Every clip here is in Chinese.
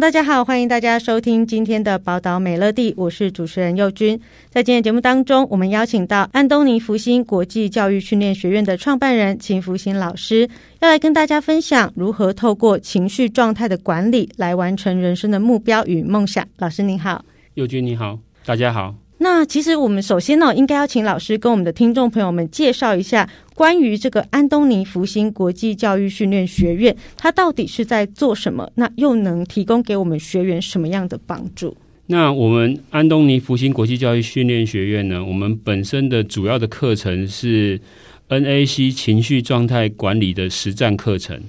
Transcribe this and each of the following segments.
大家好，欢迎大家收听今天的宝岛美乐蒂，我是主持人佑君。在今天节目当中，我们邀请到安东尼福星国际教育训练学院的创办人秦福星老师，要来跟大家分享如何透过情绪状态的管理来完成人生的目标与梦想。老师您好，佑君你好，大家好。那其实我们首先呢，应该要请老师跟我们的听众朋友们介绍一下关于这个安东尼福星国际教育训练学院，它到底是在做什么？那又能提供给我们学员什么样的帮助？那我们安东尼福星国际教育训练学院呢，我们本身的主要的课程是 NAC 情绪状态管理的实战课程。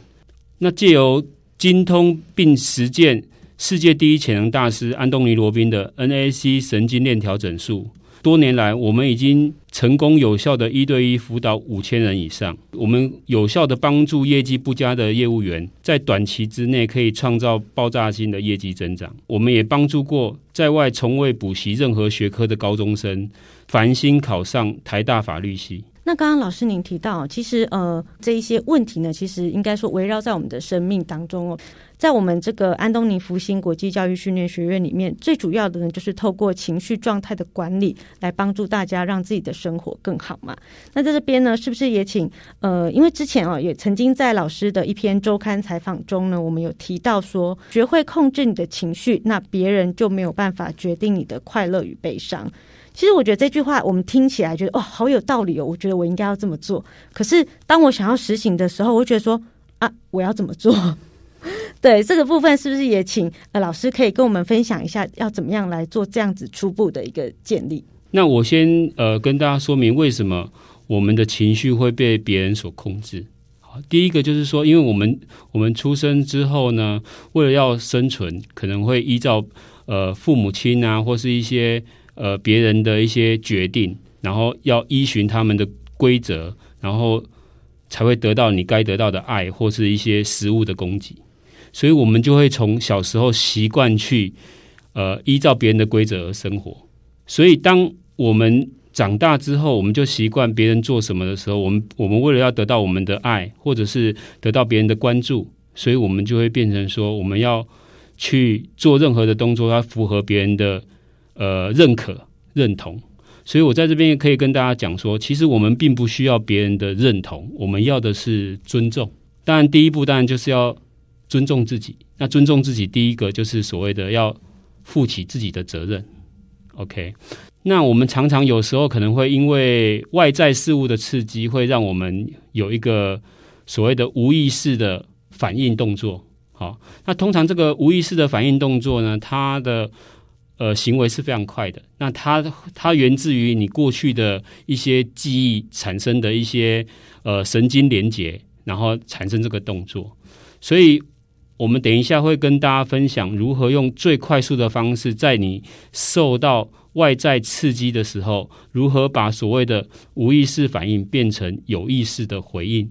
那借由精通并实践。世界第一潜能大师安东尼·罗宾的 NAC 神经链调整术，多年来我们已经成功有效的一对一辅导五千人以上。我们有效的帮助业绩不佳的业务员在短期之内可以创造爆炸性的业绩增长。我们也帮助过在外从未补习任何学科的高中生，繁星考上台大法律系。那刚刚老师您提到，其实呃这一些问题呢，其实应该说围绕在我们的生命当中哦。在我们这个安东尼福星国际教育训练学院里面，最主要的呢，就是透过情绪状态的管理，来帮助大家让自己的生活更好嘛。那在这边呢，是不是也请呃，因为之前啊，也曾经在老师的一篇周刊采访中呢，我们有提到说，学会控制你的情绪，那别人就没有办法决定你的快乐与悲伤。其实我觉得这句话我们听起来觉得哦，好有道理哦，我觉得我应该要这么做。可是当我想要实行的时候，我觉得说啊，我要怎么做？对这个部分，是不是也请呃老师可以跟我们分享一下，要怎么样来做这样子初步的一个建立？那我先呃跟大家说明为什么我们的情绪会被别人所控制。好，第一个就是说，因为我们我们出生之后呢，为了要生存，可能会依照呃父母亲啊，或是一些呃别人的一些决定，然后要依循他们的规则，然后才会得到你该得到的爱，或是一些食物的供给。所以，我们就会从小时候习惯去，呃，依照别人的规则而生活。所以，当我们长大之后，我们就习惯别人做什么的时候，我们我们为了要得到我们的爱，或者是得到别人的关注，所以我们就会变成说，我们要去做任何的动作，要符合别人的呃认可、认同。所以我在这边也可以跟大家讲说，其实我们并不需要别人的认同，我们要的是尊重。当然，第一步当然就是要。尊重自己，那尊重自己，第一个就是所谓的要负起自己的责任。OK，那我们常常有时候可能会因为外在事物的刺激，会让我们有一个所谓的无意识的反应动作。好，那通常这个无意识的反应动作呢，它的呃行为是非常快的。那它它源自于你过去的一些记忆产生的一些呃神经连结，然后产生这个动作，所以。我们等一下会跟大家分享如何用最快速的方式，在你受到外在刺激的时候，如何把所谓的无意识反应变成有意识的回应。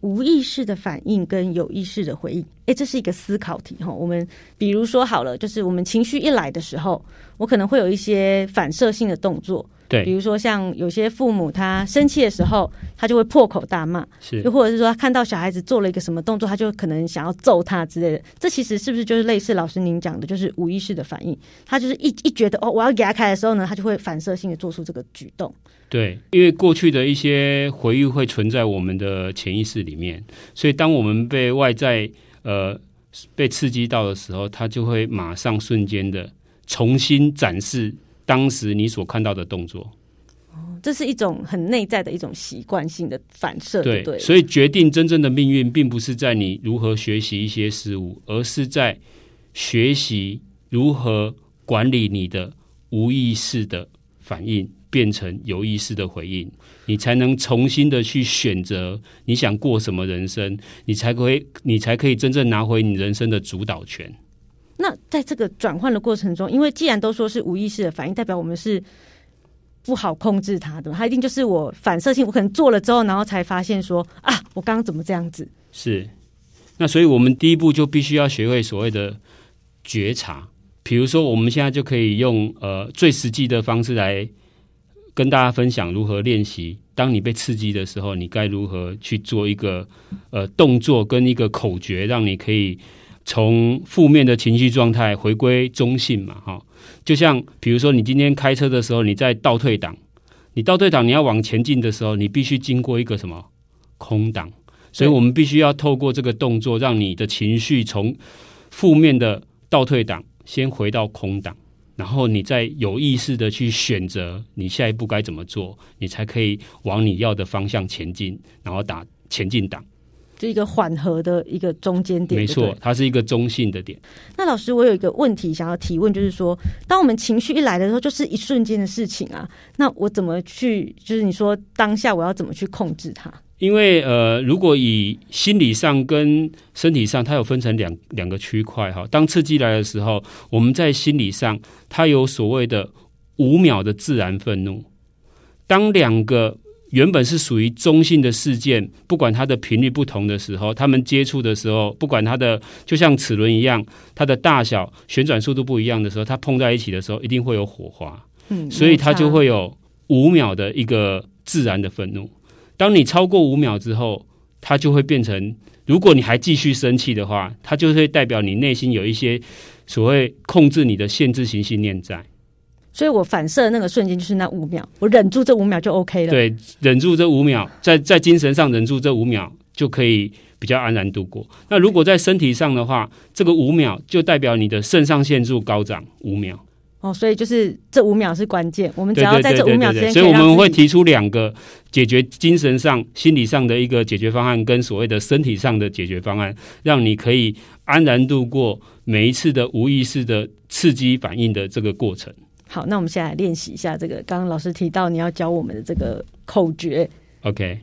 无意识的反应跟有意识的回应，诶，这是一个思考题哈。我们比如说好了，就是我们情绪一来的时候，我可能会有一些反射性的动作。对，比如说像有些父母他生气的时候，他就会破口大骂，是，又或者是说他看到小孩子做了一个什么动作，他就可能想要揍他之类的。这其实是不是就是类似老师您讲的，就是无意识的反应？他就是一一觉得哦，我要给他开的时候呢，他就会反射性的做出这个举动。对，因为过去的一些回忆会存在我们的潜意识里面，所以当我们被外在呃被刺激到的时候，他就会马上瞬间的重新展示。当时你所看到的动作，哦，这是一种很内在的一种习惯性的反射，对，对，所以决定真正的命运，并不是在你如何学习一些事物，而是在学习如何管理你的无意识的反应，变成有意识的回应，你才能重新的去选择你想过什么人生，你才可以，你才可以真正拿回你人生的主导权。那在这个转换的过程中，因为既然都说是无意识的反应，代表我们是不好控制它的，它一定就是我反射性，我可能做了之后，然后才发现说啊，我刚刚怎么这样子？是。那所以我们第一步就必须要学会所谓的觉察。比如说，我们现在就可以用呃最实际的方式来跟大家分享如何练习。当你被刺激的时候，你该如何去做一个呃动作跟一个口诀，让你可以从负面的情绪状态回归中性嘛？哈，就像比如说，你今天开车的时候，你在倒退档，你倒退档你要往前进的时候，你必须经过一个什么空档，所以我们必须要透过这个动作，让你的情绪从负面的倒退档。先回到空档，然后你再有意识的去选择你下一步该怎么做，你才可以往你要的方向前进，然后打前进档，这一个缓和的一个中间点。没错，它是一个中性的点。那老师，我有一个问题想要提问，就是说，当我们情绪一来的时候，就是一瞬间的事情啊，那我怎么去？就是你说当下我要怎么去控制它？因为呃，如果以心理上跟身体上，它有分成两两个区块哈。当刺激来的时候，我们在心理上，它有所谓的五秒的自然愤怒。当两个原本是属于中性的事件，不管它的频率不同的时候，它们接触的时候，不管它的就像齿轮一样，它的大小、旋转速度不一样的时候，它碰在一起的时候，一定会有火花。嗯，所以它就会有五秒的一个自然的愤怒。当你超过五秒之后，它就会变成，如果你还继续生气的话，它就会代表你内心有一些所谓控制你的限制型信念在。所以我反射的那个瞬间就是那五秒，我忍住这五秒就 OK 了。对，忍住这五秒，在在精神上忍住这五秒，就可以比较安然度过。那如果在身体上的话，这个五秒就代表你的肾上腺素高涨五秒。哦，所以就是这五秒是关键，我们只要在这五秒之间，所以我们会提出两个解决精神上、心理上的一个解决方案，跟所谓的身体上的解决方案，让你可以安然度过每一次的无意识的刺激反应的这个过程。好，那我们现在来练习一下这个刚刚老师提到你要教我们的这个口诀。OK，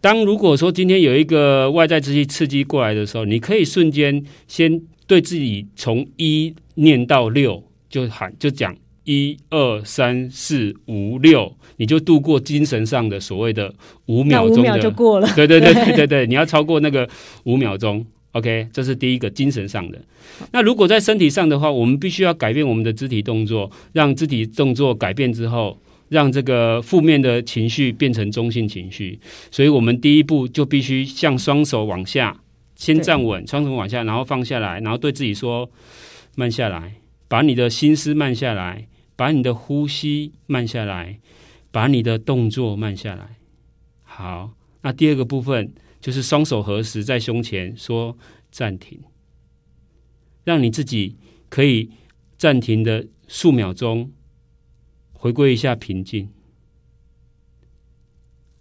当如果说今天有一个外在之气刺激过来的时候，你可以瞬间先对自己从一念到六。就喊就讲一二三四五六，你就度过精神上的所谓的五秒钟，五秒就过了。对对对对对对，你要超过那个五秒钟。OK，这是第一个精神上的。那如果在身体上的话，我们必须要改变我们的肢体动作，让肢体动作改变之后，让这个负面的情绪变成中性情绪。所以我们第一步就必须向双手往下，先站稳，双手往下，然后放下来，然后对自己说慢下来。把你的心思慢下来，把你的呼吸慢下来，把你的动作慢下来。好，那第二个部分就是双手合十在胸前，说暂停，让你自己可以暂停的数秒钟，回归一下平静。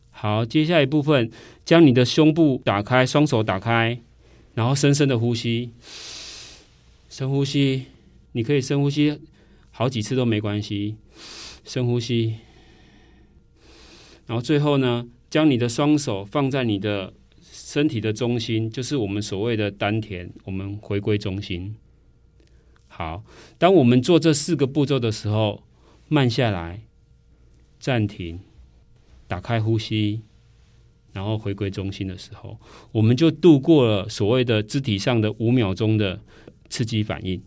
好，接下一部分，将你的胸部打开，双手打开，然后深深的呼吸，深呼吸。你可以深呼吸好几次都没关系，深呼吸，然后最后呢，将你的双手放在你的身体的中心，就是我们所谓的丹田，我们回归中心。好，当我们做这四个步骤的时候，慢下来，暂停，打开呼吸，然后回归中心的时候，我们就度过了所谓的肢体上的五秒钟的刺激反应。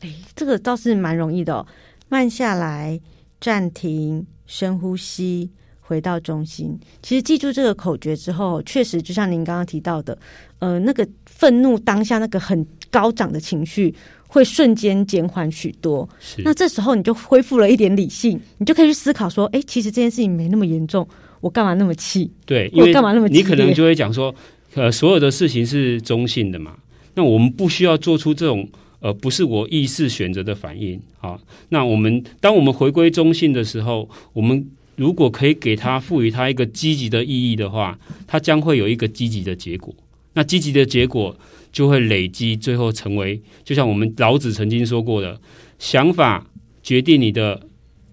哎，这个倒是蛮容易的哦。慢下来，暂停，深呼吸，回到中心。其实记住这个口诀之后，确实就像您刚刚提到的，呃，那个愤怒当下那个很高涨的情绪会瞬间减缓许多。是。那这时候你就恢复了一点理性，你就可以去思考说，哎，其实这件事情没那么严重，我干嘛那么气？对，因为干嘛那么气？你可能就会讲说，呃，所有的事情是中性的嘛，那我们不需要做出这种。呃不是我意识选择的反应啊。那我们当我们回归中性的时候，我们如果可以给它赋予它一个积极的意义的话，它将会有一个积极的结果。那积极的结果就会累积，最后成为就像我们老子曾经说过的：想法决定你的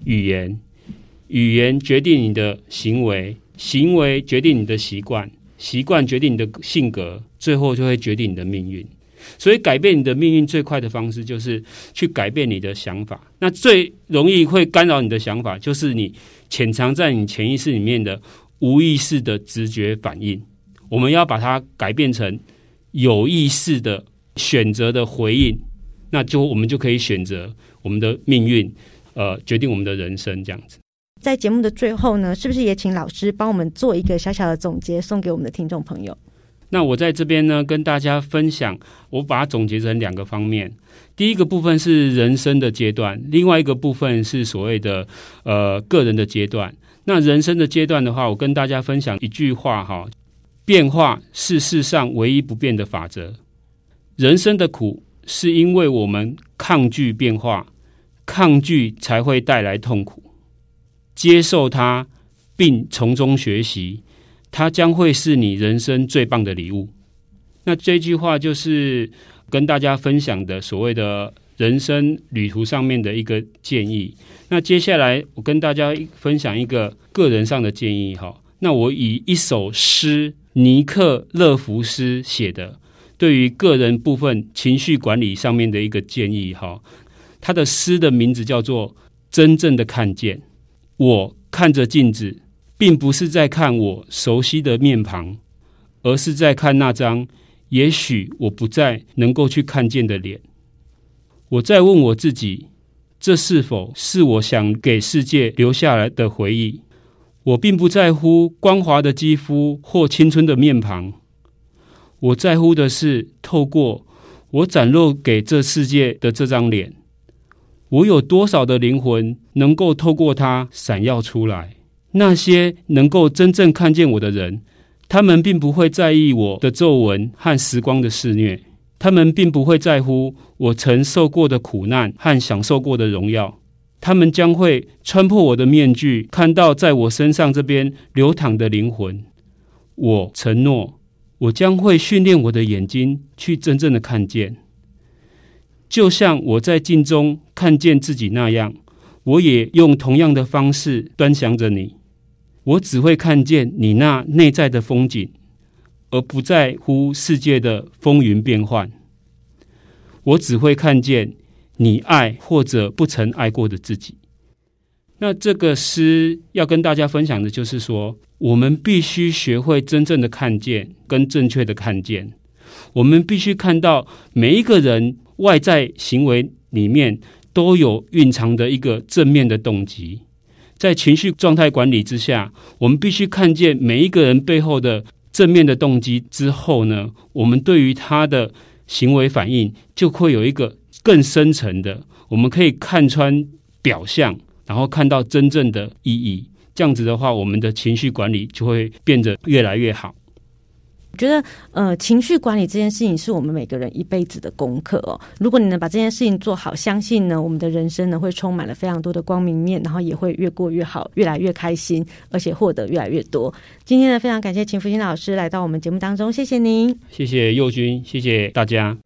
语言，语言决定你的行为，行为决定你的习惯，习惯决定你的性格，最后就会决定你的命运。所以改变你的命运最快的方式就是去改变你的想法。那最容易会干扰你的想法，就是你潜藏在你潜意识里面的无意识的直觉反应。我们要把它改变成有意识的选择的回应，那就我们就可以选择我们的命运，呃，决定我们的人生这样子。在节目的最后呢，是不是也请老师帮我们做一个小小的总结，送给我们的听众朋友？那我在这边呢，跟大家分享，我把它总结成两个方面。第一个部分是人生的阶段，另外一个部分是所谓的呃个人的阶段。那人生的阶段的话，我跟大家分享一句话哈：变化是世上唯一不变的法则。人生的苦是因为我们抗拒变化，抗拒才会带来痛苦。接受它，并从中学习，它将会是你人生最棒的礼物。那这句话就是跟大家分享的所谓的人生旅途上面的一个建议。那接下来我跟大家分享一个个人上的建议哈。那我以一首诗，尼克勒福斯写的，对于个人部分情绪管理上面的一个建议哈。他的诗的名字叫做《真正的看见》。我看着镜子，并不是在看我熟悉的面庞，而是在看那张也许我不再能够去看见的脸。我在问我自己：这是否是我想给世界留下来的回忆？我并不在乎光滑的肌肤或青春的面庞，我在乎的是透过我展露给这世界的这张脸。我有多少的灵魂能够透过它闪耀出来？那些能够真正看见我的人，他们并不会在意我的皱纹和时光的肆虐，他们并不会在乎我曾受过的苦难和享受过的荣耀。他们将会穿破我的面具，看到在我身上这边流淌的灵魂。我承诺，我将会训练我的眼睛，去真正的看见。就像我在镜中看见自己那样，我也用同样的方式端详着你。我只会看见你那内在的风景，而不在乎世界的风云变幻。我只会看见你爱或者不曾爱过的自己。那这个诗要跟大家分享的就是说，我们必须学会真正的看见跟正确的看见。我们必须看到每一个人。外在行为里面都有蕴藏的一个正面的动机，在情绪状态管理之下，我们必须看见每一个人背后的正面的动机之后呢，我们对于他的行为反应就会有一个更深层的，我们可以看穿表象，然后看到真正的意义。这样子的话，我们的情绪管理就会变得越来越好。我觉得，呃，情绪管理这件事情是我们每个人一辈子的功课哦。如果你能把这件事情做好，相信呢，我们的人生呢会充满了非常多的光明面，然后也会越过越好，越来越开心，而且获得越来越多。今天呢，非常感谢秦福星老师来到我们节目当中，谢谢您，谢谢佑君，谢谢大家。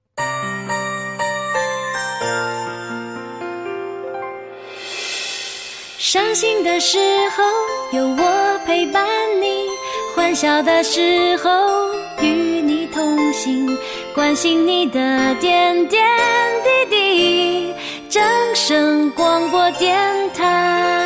伤心的时候有我陪伴你。欢笑的时候与你同行，关心你的点点滴滴。正声广播电台。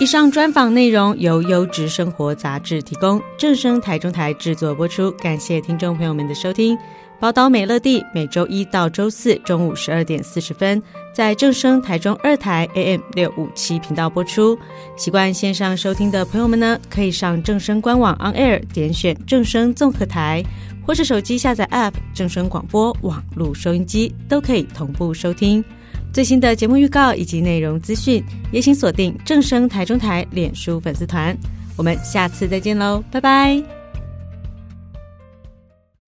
以上专访内容由优质生活杂志提供，正声台中台制作播出。感谢听众朋友们的收听。宝岛美乐蒂每周一到周四中午十二点四十分，在正声台中二台 AM 六五七频道播出。习惯线上收听的朋友们呢，可以上正声官网 On Air 点选正声综合台，或是手机下载 App 正声广播网络收音机，都可以同步收听最新的节目预告以及内容资讯。也请锁定正声台中台脸书粉丝团。我们下次再见喽，拜拜。